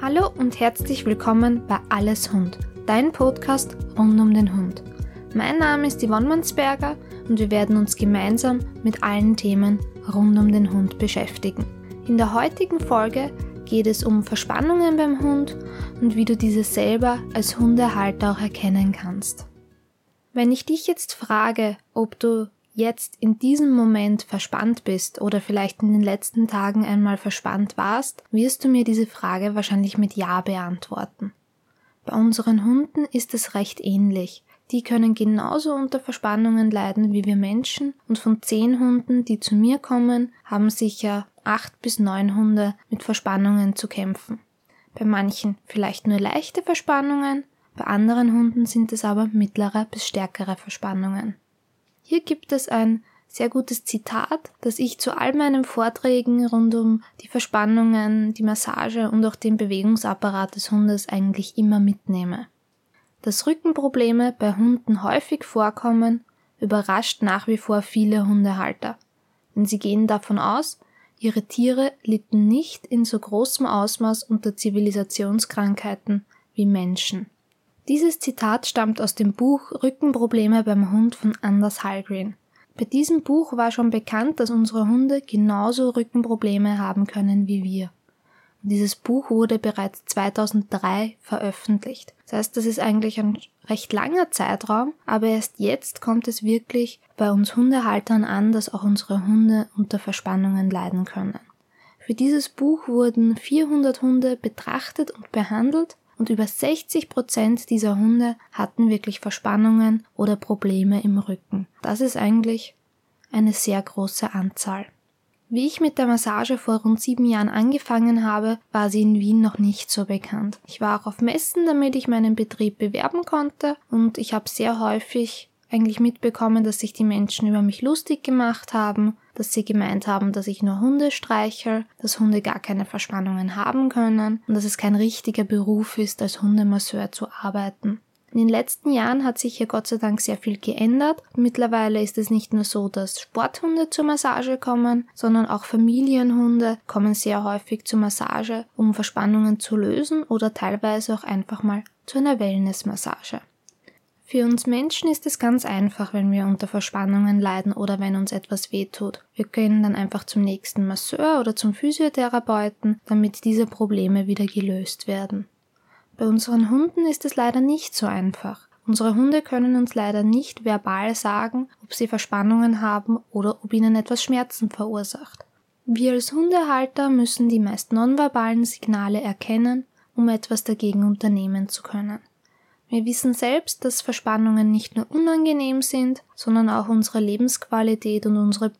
Hallo und herzlich willkommen bei Alles Hund, dein Podcast rund um den Hund. Mein Name ist Yvonne Mansberger und wir werden uns gemeinsam mit allen Themen rund um den Hund beschäftigen. In der heutigen Folge geht es um Verspannungen beim Hund und wie du diese selber als Hundehalter auch erkennen kannst. Wenn ich dich jetzt frage, ob du jetzt in diesem Moment verspannt bist oder vielleicht in den letzten Tagen einmal verspannt warst, wirst du mir diese Frage wahrscheinlich mit Ja beantworten. Bei unseren Hunden ist es recht ähnlich. Die können genauso unter Verspannungen leiden wie wir Menschen und von zehn Hunden, die zu mir kommen, haben sicher acht bis neun Hunde mit Verspannungen zu kämpfen. Bei manchen vielleicht nur leichte Verspannungen, bei anderen Hunden sind es aber mittlere bis stärkere Verspannungen. Hier gibt es ein sehr gutes Zitat, das ich zu all meinen Vorträgen rund um die Verspannungen, die Massage und auch den Bewegungsapparat des Hundes eigentlich immer mitnehme. Dass Rückenprobleme bei Hunden häufig vorkommen, überrascht nach wie vor viele Hundehalter. Denn sie gehen davon aus, ihre Tiere litten nicht in so großem Ausmaß unter Zivilisationskrankheiten wie Menschen. Dieses Zitat stammt aus dem Buch Rückenprobleme beim Hund von Anders Hallgren. Bei diesem Buch war schon bekannt, dass unsere Hunde genauso Rückenprobleme haben können wie wir. Und dieses Buch wurde bereits 2003 veröffentlicht. Das heißt, das ist eigentlich ein recht langer Zeitraum, aber erst jetzt kommt es wirklich bei uns Hundehaltern an, dass auch unsere Hunde unter Verspannungen leiden können. Für dieses Buch wurden 400 Hunde betrachtet und behandelt und über 60 Prozent dieser Hunde hatten wirklich Verspannungen oder Probleme im Rücken. Das ist eigentlich eine sehr große Anzahl. Wie ich mit der Massage vor rund sieben Jahren angefangen habe, war sie in Wien noch nicht so bekannt. Ich war auch auf Messen, damit ich meinen Betrieb bewerben konnte und ich habe sehr häufig eigentlich mitbekommen, dass sich die Menschen über mich lustig gemacht haben, dass sie gemeint haben, dass ich nur Hunde streichel, dass Hunde gar keine Verspannungen haben können und dass es kein richtiger Beruf ist, als Hundemasseur zu arbeiten. In den letzten Jahren hat sich hier Gott sei Dank sehr viel geändert. Mittlerweile ist es nicht nur so, dass Sporthunde zur Massage kommen, sondern auch Familienhunde kommen sehr häufig zur Massage, um Verspannungen zu lösen oder teilweise auch einfach mal zu einer Wellnessmassage. Für uns Menschen ist es ganz einfach, wenn wir unter Verspannungen leiden oder wenn uns etwas wehtut. Wir gehen dann einfach zum nächsten Masseur oder zum Physiotherapeuten, damit diese Probleme wieder gelöst werden. Bei unseren Hunden ist es leider nicht so einfach. Unsere Hunde können uns leider nicht verbal sagen, ob sie Verspannungen haben oder ob ihnen etwas Schmerzen verursacht. Wir als Hundehalter müssen die meist nonverbalen Signale erkennen, um etwas dagegen unternehmen zu können. Wir wissen selbst, dass Verspannungen nicht nur unangenehm sind, sondern auch unsere Lebensqualität und unsere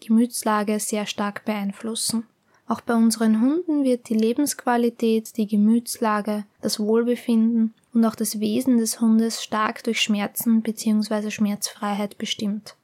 Gemütslage sehr stark beeinflussen. Auch bei unseren Hunden wird die Lebensqualität, die Gemütslage, das Wohlbefinden und auch das Wesen des Hundes stark durch Schmerzen bzw. Schmerzfreiheit bestimmt.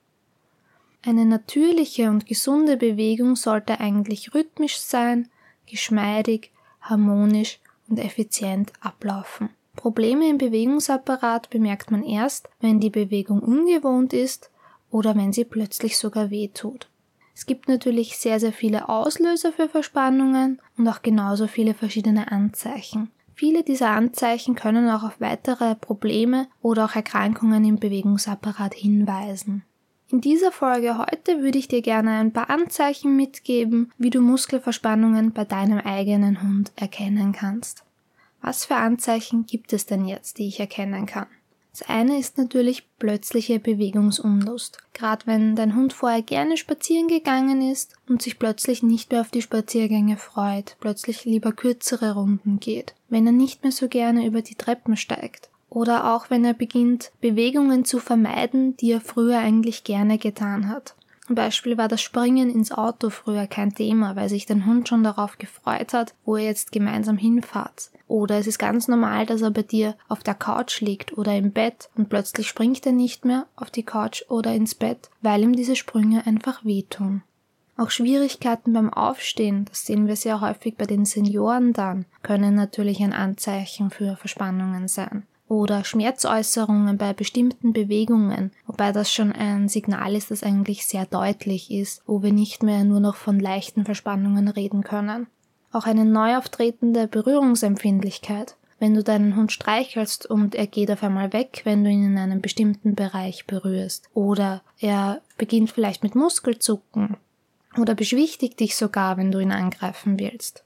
Eine natürliche und gesunde Bewegung sollte eigentlich rhythmisch sein, geschmeidig, harmonisch und effizient ablaufen. Probleme im Bewegungsapparat bemerkt man erst, wenn die Bewegung ungewohnt ist oder wenn sie plötzlich sogar weh tut. Es gibt natürlich sehr, sehr viele Auslöser für Verspannungen und auch genauso viele verschiedene Anzeichen. Viele dieser Anzeichen können auch auf weitere Probleme oder auch Erkrankungen im Bewegungsapparat hinweisen. In dieser Folge heute würde ich dir gerne ein paar Anzeichen mitgeben, wie du Muskelverspannungen bei deinem eigenen Hund erkennen kannst. Was für Anzeichen gibt es denn jetzt, die ich erkennen kann? Das eine ist natürlich plötzliche Bewegungsunlust. Gerade wenn dein Hund vorher gerne spazieren gegangen ist und sich plötzlich nicht mehr auf die Spaziergänge freut, plötzlich lieber kürzere Runden geht, wenn er nicht mehr so gerne über die Treppen steigt. Oder auch wenn er beginnt, Bewegungen zu vermeiden, die er früher eigentlich gerne getan hat. Zum Beispiel war das Springen ins Auto früher kein Thema, weil sich dein Hund schon darauf gefreut hat, wo ihr jetzt gemeinsam hinfahrt. Oder es ist ganz normal, dass er bei dir auf der Couch liegt oder im Bett und plötzlich springt er nicht mehr auf die Couch oder ins Bett, weil ihm diese Sprünge einfach wehtun. Auch Schwierigkeiten beim Aufstehen, das sehen wir sehr häufig bei den Senioren dann, können natürlich ein Anzeichen für Verspannungen sein oder Schmerzäußerungen bei bestimmten Bewegungen, wobei das schon ein Signal ist, das eigentlich sehr deutlich ist, wo wir nicht mehr nur noch von leichten Verspannungen reden können. Auch eine neu auftretende Berührungsempfindlichkeit. Wenn du deinen Hund streichelst und er geht auf einmal weg, wenn du ihn in einem bestimmten Bereich berührst. Oder er beginnt vielleicht mit Muskelzucken. Oder beschwichtigt dich sogar, wenn du ihn angreifen willst.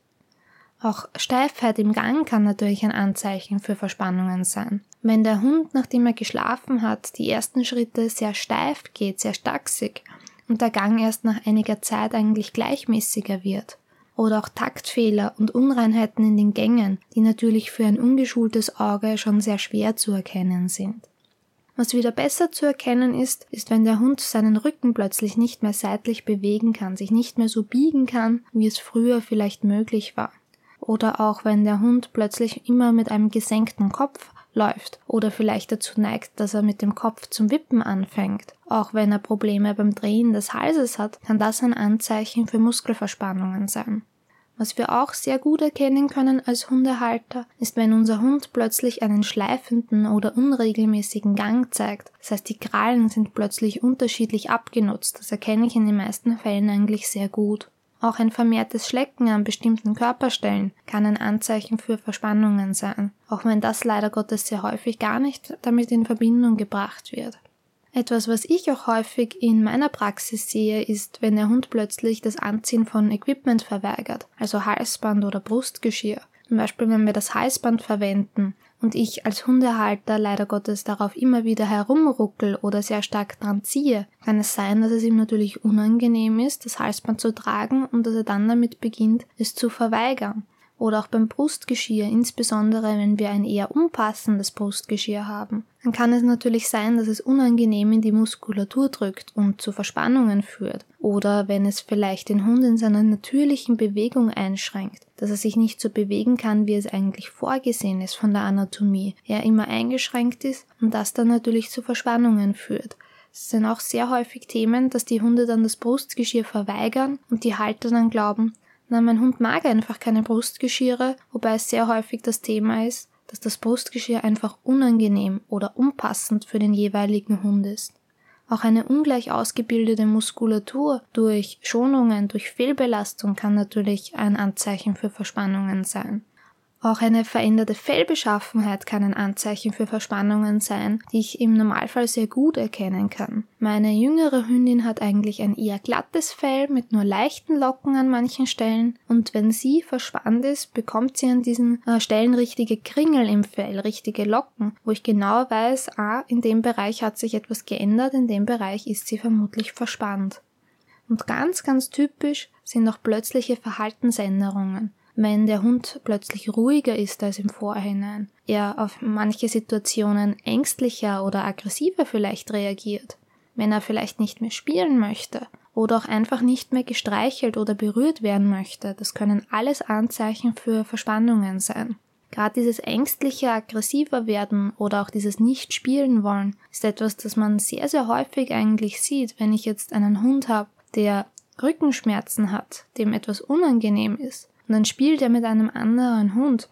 Auch Steifheit im Gang kann natürlich ein Anzeichen für Verspannungen sein. Wenn der Hund, nachdem er geschlafen hat, die ersten Schritte sehr steif geht, sehr stachsig und der Gang erst nach einiger Zeit eigentlich gleichmäßiger wird. Oder auch Taktfehler und Unreinheiten in den Gängen, die natürlich für ein ungeschultes Auge schon sehr schwer zu erkennen sind. Was wieder besser zu erkennen ist, ist, wenn der Hund seinen Rücken plötzlich nicht mehr seitlich bewegen kann, sich nicht mehr so biegen kann, wie es früher vielleicht möglich war oder auch wenn der Hund plötzlich immer mit einem gesenkten Kopf läuft oder vielleicht dazu neigt, dass er mit dem Kopf zum Wippen anfängt. Auch wenn er Probleme beim Drehen des Halses hat, kann das ein Anzeichen für Muskelverspannungen sein. Was wir auch sehr gut erkennen können als Hundehalter, ist, wenn unser Hund plötzlich einen schleifenden oder unregelmäßigen Gang zeigt. Das heißt, die Krallen sind plötzlich unterschiedlich abgenutzt. Das erkenne ich in den meisten Fällen eigentlich sehr gut. Auch ein vermehrtes Schlecken an bestimmten Körperstellen kann ein Anzeichen für Verspannungen sein, auch wenn das leider Gottes sehr häufig gar nicht damit in Verbindung gebracht wird. Etwas, was ich auch häufig in meiner Praxis sehe, ist, wenn der Hund plötzlich das Anziehen von Equipment verweigert, also Halsband oder Brustgeschirr. Zum Beispiel, wenn wir das Halsband verwenden, und ich als Hundehalter leider Gottes darauf immer wieder herumruckel oder sehr stark dran ziehe, kann es sein, dass es ihm natürlich unangenehm ist, das Halsband zu tragen und dass er dann damit beginnt, es zu verweigern. Oder auch beim Brustgeschirr, insbesondere wenn wir ein eher unpassendes Brustgeschirr haben. Dann kann es natürlich sein, dass es unangenehm in die Muskulatur drückt und zu Verspannungen führt. Oder wenn es vielleicht den Hund in seiner natürlichen Bewegung einschränkt, dass er sich nicht so bewegen kann, wie es eigentlich vorgesehen ist von der Anatomie, er immer eingeschränkt ist und das dann natürlich zu Verspannungen führt. Es sind auch sehr häufig Themen, dass die Hunde dann das Brustgeschirr verweigern und die Halter dann glauben, na, mein Hund mag einfach keine Brustgeschirre, wobei es sehr häufig das Thema ist, dass das Brustgeschirr einfach unangenehm oder unpassend für den jeweiligen Hund ist. Auch eine ungleich ausgebildete Muskulatur durch Schonungen, durch Fehlbelastung kann natürlich ein Anzeichen für Verspannungen sein. Auch eine veränderte Fellbeschaffenheit kann ein Anzeichen für Verspannungen sein, die ich im Normalfall sehr gut erkennen kann. Meine jüngere Hündin hat eigentlich ein eher glattes Fell mit nur leichten Locken an manchen Stellen und wenn sie verspannt ist, bekommt sie an diesen äh, Stellen richtige Kringel im Fell, richtige Locken, wo ich genau weiß, ah, in dem Bereich hat sich etwas geändert, in dem Bereich ist sie vermutlich verspannt. Und ganz, ganz typisch sind auch plötzliche Verhaltensänderungen wenn der Hund plötzlich ruhiger ist als im Vorhinein, er auf manche Situationen ängstlicher oder aggressiver vielleicht reagiert, wenn er vielleicht nicht mehr spielen möchte oder auch einfach nicht mehr gestreichelt oder berührt werden möchte, das können alles Anzeichen für Verspannungen sein. Gerade dieses ängstliche, aggressiver werden oder auch dieses nicht spielen wollen ist etwas, das man sehr, sehr häufig eigentlich sieht, wenn ich jetzt einen Hund habe, der Rückenschmerzen hat, dem etwas unangenehm ist und dann spielt er mit einem anderen Hund.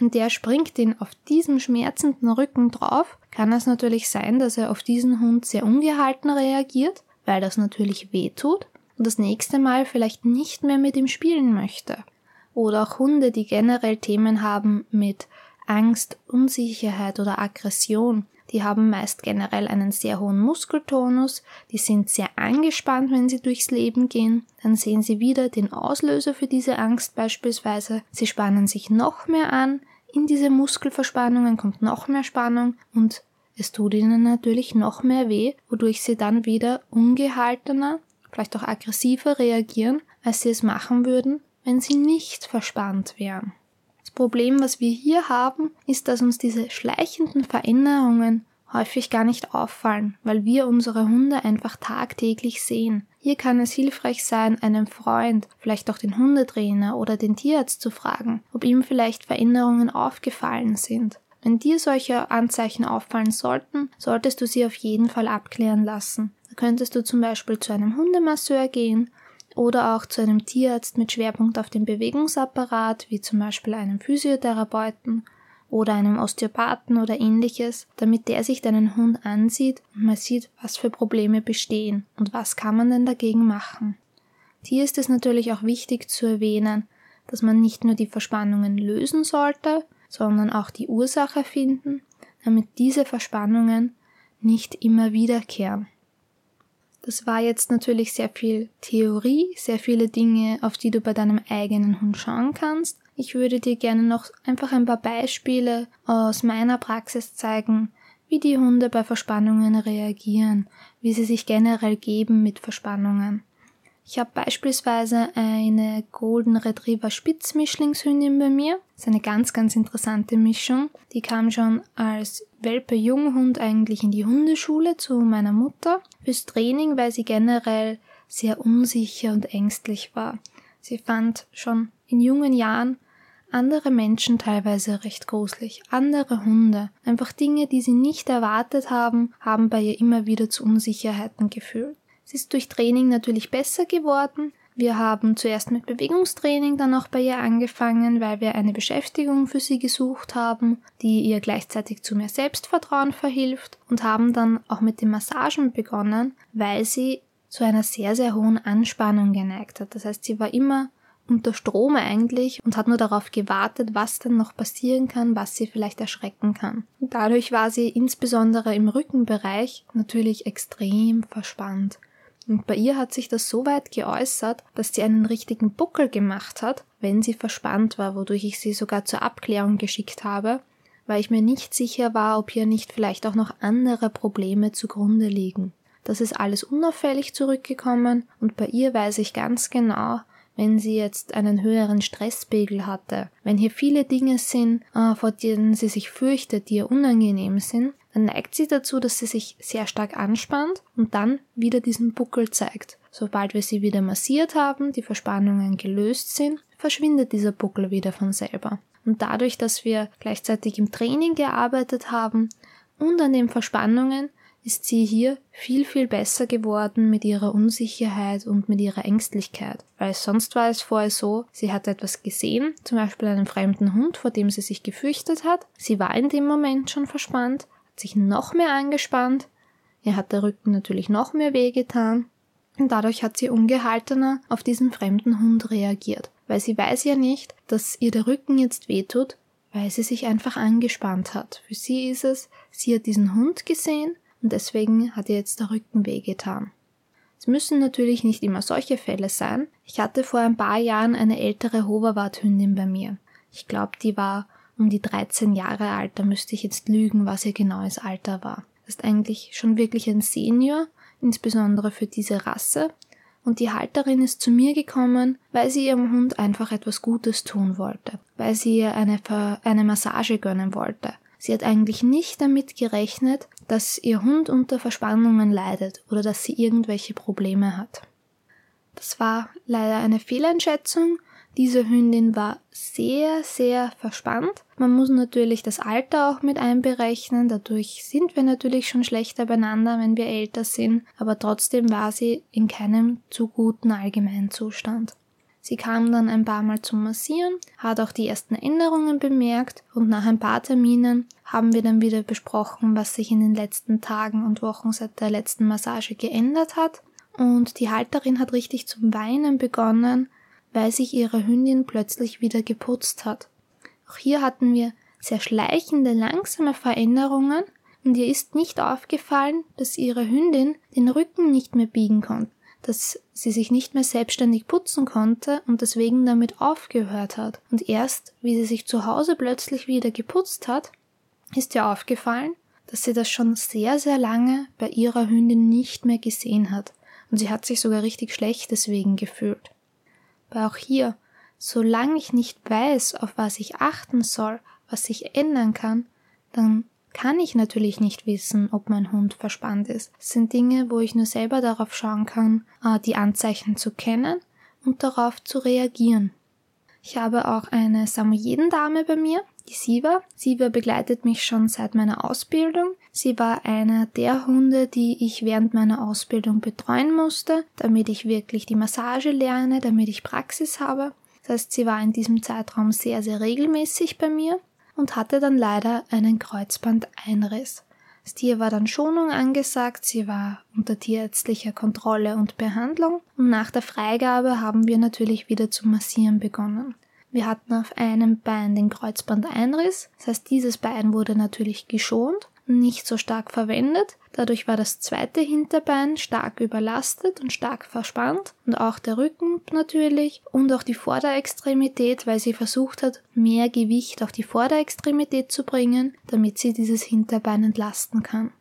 Und der springt ihn auf diesem schmerzenden Rücken drauf, kann es natürlich sein, dass er auf diesen Hund sehr ungehalten reagiert, weil das natürlich weh tut und das nächste Mal vielleicht nicht mehr mit ihm spielen möchte. Oder auch Hunde, die generell Themen haben mit Angst, Unsicherheit oder Aggression, die haben meist generell einen sehr hohen Muskeltonus, die sind sehr angespannt, wenn sie durchs Leben gehen. Dann sehen sie wieder den Auslöser für diese Angst beispielsweise. Sie spannen sich noch mehr an. In diese Muskelverspannungen kommt noch mehr Spannung und es tut ihnen natürlich noch mehr weh, wodurch sie dann wieder ungehaltener, vielleicht auch aggressiver reagieren, als sie es machen würden, wenn sie nicht verspannt wären. Problem, was wir hier haben, ist, dass uns diese schleichenden Veränderungen häufig gar nicht auffallen, weil wir unsere Hunde einfach tagtäglich sehen. Hier kann es hilfreich sein, einen Freund, vielleicht auch den Hundetrainer oder den Tierarzt zu fragen, ob ihm vielleicht Veränderungen aufgefallen sind. Wenn dir solche Anzeichen auffallen sollten, solltest du sie auf jeden Fall abklären lassen. Da könntest du zum Beispiel zu einem Hundemasseur gehen oder auch zu einem Tierarzt mit Schwerpunkt auf dem Bewegungsapparat, wie zum Beispiel einem Physiotherapeuten oder einem Osteopathen oder ähnliches, damit der sich deinen Hund ansieht und mal sieht, was für Probleme bestehen und was kann man denn dagegen machen. Hier ist es natürlich auch wichtig zu erwähnen, dass man nicht nur die Verspannungen lösen sollte, sondern auch die Ursache finden, damit diese Verspannungen nicht immer wiederkehren. Das war jetzt natürlich sehr viel Theorie, sehr viele Dinge, auf die du bei deinem eigenen Hund schauen kannst. Ich würde dir gerne noch einfach ein paar Beispiele aus meiner Praxis zeigen, wie die Hunde bei Verspannungen reagieren, wie sie sich generell geben mit Verspannungen. Ich habe beispielsweise eine Golden Retriever Spitzmischlingshündin bei mir. Das ist eine ganz, ganz interessante Mischung. Die kam schon als Welpe Junghund eigentlich in die Hundeschule zu meiner Mutter fürs Training, weil sie generell sehr unsicher und ängstlich war. Sie fand schon in jungen Jahren andere Menschen teilweise recht gruselig, andere Hunde, einfach Dinge, die sie nicht erwartet haben, haben bei ihr immer wieder zu Unsicherheiten geführt. Sie ist durch Training natürlich besser geworden. Wir haben zuerst mit Bewegungstraining dann auch bei ihr angefangen, weil wir eine Beschäftigung für sie gesucht haben, die ihr gleichzeitig zu mehr Selbstvertrauen verhilft und haben dann auch mit den Massagen begonnen, weil sie zu einer sehr, sehr hohen Anspannung geneigt hat. Das heißt, sie war immer unter Strom eigentlich und hat nur darauf gewartet, was denn noch passieren kann, was sie vielleicht erschrecken kann. Dadurch war sie insbesondere im Rückenbereich natürlich extrem verspannt. Und bei ihr hat sich das so weit geäußert, dass sie einen richtigen Buckel gemacht hat, wenn sie verspannt war, wodurch ich sie sogar zur Abklärung geschickt habe, weil ich mir nicht sicher war, ob hier nicht vielleicht auch noch andere Probleme zugrunde liegen. Das ist alles unauffällig zurückgekommen und bei ihr weiß ich ganz genau, wenn sie jetzt einen höheren Stresspegel hatte, wenn hier viele Dinge sind, äh, vor denen sie sich fürchtet, die ihr unangenehm sind, dann neigt sie dazu, dass sie sich sehr stark anspannt und dann wieder diesen Buckel zeigt. Sobald wir sie wieder massiert haben, die Verspannungen gelöst sind, verschwindet dieser Buckel wieder von selber. Und dadurch, dass wir gleichzeitig im Training gearbeitet haben und an den Verspannungen, ist sie hier viel, viel besser geworden mit ihrer Unsicherheit und mit ihrer Ängstlichkeit. Weil sonst war es vorher so, sie hatte etwas gesehen, zum Beispiel einen fremden Hund, vor dem sie sich gefürchtet hat. Sie war in dem Moment schon verspannt, hat sich noch mehr angespannt, ihr hat der Rücken natürlich noch mehr wehgetan und dadurch hat sie ungehaltener auf diesen fremden Hund reagiert. Weil sie weiß ja nicht, dass ihr der Rücken jetzt wehtut, weil sie sich einfach angespannt hat. Für sie ist es, sie hat diesen Hund gesehen und deswegen hat ihr jetzt der Rücken wehgetan. Es müssen natürlich nicht immer solche Fälle sein. Ich hatte vor ein paar Jahren eine ältere Hoverwart-Hündin bei mir. Ich glaube, die war um die 13 Jahre alt, da müsste ich jetzt lügen, was ihr genaues Alter war. Das ist eigentlich schon wirklich ein Senior, insbesondere für diese Rasse. Und die Halterin ist zu mir gekommen, weil sie ihrem Hund einfach etwas Gutes tun wollte, weil sie ihr eine, eine Massage gönnen wollte. Sie hat eigentlich nicht damit gerechnet, dass ihr Hund unter Verspannungen leidet oder dass sie irgendwelche Probleme hat. Das war leider eine Fehleinschätzung. Diese Hündin war sehr, sehr verspannt. Man muss natürlich das Alter auch mit einberechnen. Dadurch sind wir natürlich schon schlechter beieinander, wenn wir älter sind. Aber trotzdem war sie in keinem zu guten Allgemeinzustand. Sie kam dann ein paar Mal zum Massieren, hat auch die ersten Änderungen bemerkt und nach ein paar Terminen haben wir dann wieder besprochen, was sich in den letzten Tagen und Wochen seit der letzten Massage geändert hat. Und die Halterin hat richtig zum Weinen begonnen, weil sich ihre Hündin plötzlich wieder geputzt hat. Auch hier hatten wir sehr schleichende, langsame Veränderungen und ihr ist nicht aufgefallen, dass ihre Hündin den Rücken nicht mehr biegen konnte dass sie sich nicht mehr selbstständig putzen konnte und deswegen damit aufgehört hat. Und erst, wie sie sich zu Hause plötzlich wieder geputzt hat, ist ihr aufgefallen, dass sie das schon sehr, sehr lange bei ihrer Hündin nicht mehr gesehen hat. Und sie hat sich sogar richtig schlecht deswegen gefühlt. Aber auch hier, solange ich nicht weiß, auf was ich achten soll, was sich ändern kann, dann kann ich natürlich nicht wissen, ob mein Hund verspannt ist. Es sind Dinge, wo ich nur selber darauf schauen kann, äh, die Anzeichen zu kennen und darauf zu reagieren. Ich habe auch eine Samoyeden-Dame bei mir, die Siva. Siva begleitet mich schon seit meiner Ausbildung. Sie war einer der Hunde, die ich während meiner Ausbildung betreuen musste, damit ich wirklich die Massage lerne, damit ich Praxis habe. Das heißt, sie war in diesem Zeitraum sehr, sehr regelmäßig bei mir und hatte dann leider einen Kreuzbandeinriss. Das Tier war dann Schonung angesagt, sie war unter tierärztlicher Kontrolle und Behandlung und nach der Freigabe haben wir natürlich wieder zu massieren begonnen. Wir hatten auf einem Bein den Kreuzbandeinriss, das heißt dieses Bein wurde natürlich geschont nicht so stark verwendet. Dadurch war das zweite Hinterbein stark überlastet und stark verspannt und auch der Rücken natürlich und auch die Vorderextremität, weil sie versucht hat, mehr Gewicht auf die Vorderextremität zu bringen, damit sie dieses Hinterbein entlasten kann.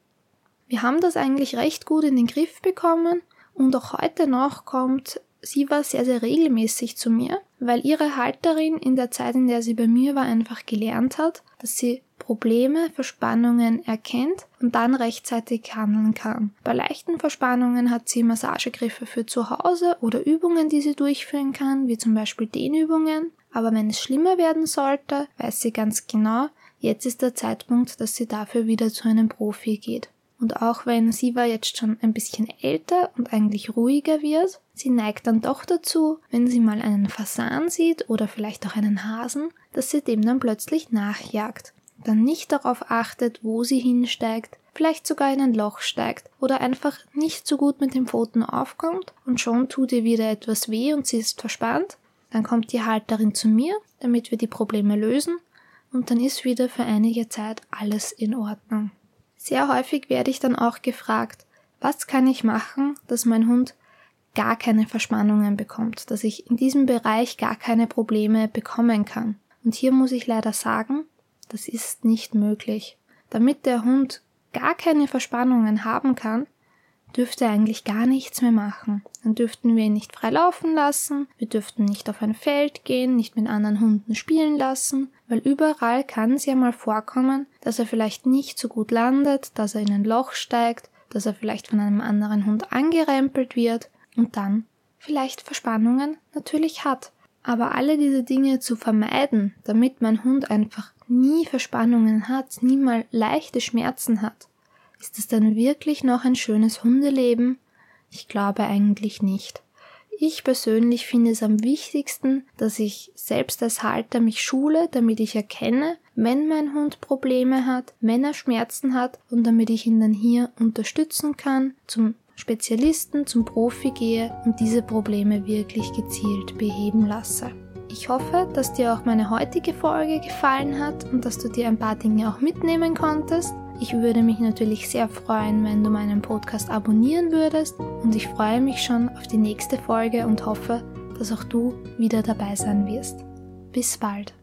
Wir haben das eigentlich recht gut in den Griff bekommen und auch heute noch kommt sie war sehr, sehr regelmäßig zu mir, weil ihre Halterin in der Zeit, in der sie bei mir war, einfach gelernt hat, dass sie Probleme, Verspannungen erkennt und dann rechtzeitig handeln kann. Bei leichten Verspannungen hat sie Massagegriffe für zu Hause oder Übungen, die sie durchführen kann, wie zum Beispiel Dehnübungen. Aber wenn es schlimmer werden sollte, weiß sie ganz genau, jetzt ist der Zeitpunkt, dass sie dafür wieder zu einem Profi geht. Und auch wenn Siva jetzt schon ein bisschen älter und eigentlich ruhiger wird, sie neigt dann doch dazu, wenn sie mal einen Fasan sieht oder vielleicht auch einen Hasen, dass sie dem dann plötzlich nachjagt. Dann nicht darauf achtet, wo sie hinsteigt, vielleicht sogar in ein Loch steigt oder einfach nicht so gut mit den Pfoten aufkommt und schon tut ihr wieder etwas weh und sie ist verspannt. Dann kommt die Halterin zu mir, damit wir die Probleme lösen und dann ist wieder für einige Zeit alles in Ordnung. Sehr häufig werde ich dann auch gefragt, was kann ich machen, dass mein Hund gar keine Verspannungen bekommt, dass ich in diesem Bereich gar keine Probleme bekommen kann. Und hier muss ich leider sagen, das ist nicht möglich. Damit der Hund gar keine Verspannungen haben kann, dürfte er eigentlich gar nichts mehr machen. Dann dürften wir ihn nicht frei laufen lassen, wir dürften nicht auf ein Feld gehen, nicht mit anderen Hunden spielen lassen, weil überall kann es ja mal vorkommen, dass er vielleicht nicht so gut landet, dass er in ein Loch steigt, dass er vielleicht von einem anderen Hund angerempelt wird und dann vielleicht Verspannungen natürlich hat. Aber alle diese Dinge zu vermeiden, damit mein Hund einfach nie Verspannungen hat, nie mal leichte Schmerzen hat, ist es dann wirklich noch ein schönes Hundeleben? Ich glaube eigentlich nicht. Ich persönlich finde es am wichtigsten, dass ich selbst als Halter mich schule, damit ich erkenne, wenn mein Hund Probleme hat, wenn er Schmerzen hat und damit ich ihn dann hier unterstützen kann, zum Spezialisten, zum Profi gehe und diese Probleme wirklich gezielt beheben lasse. Ich hoffe, dass dir auch meine heutige Folge gefallen hat und dass du dir ein paar Dinge auch mitnehmen konntest. Ich würde mich natürlich sehr freuen, wenn du meinen Podcast abonnieren würdest und ich freue mich schon auf die nächste Folge und hoffe, dass auch du wieder dabei sein wirst. Bis bald.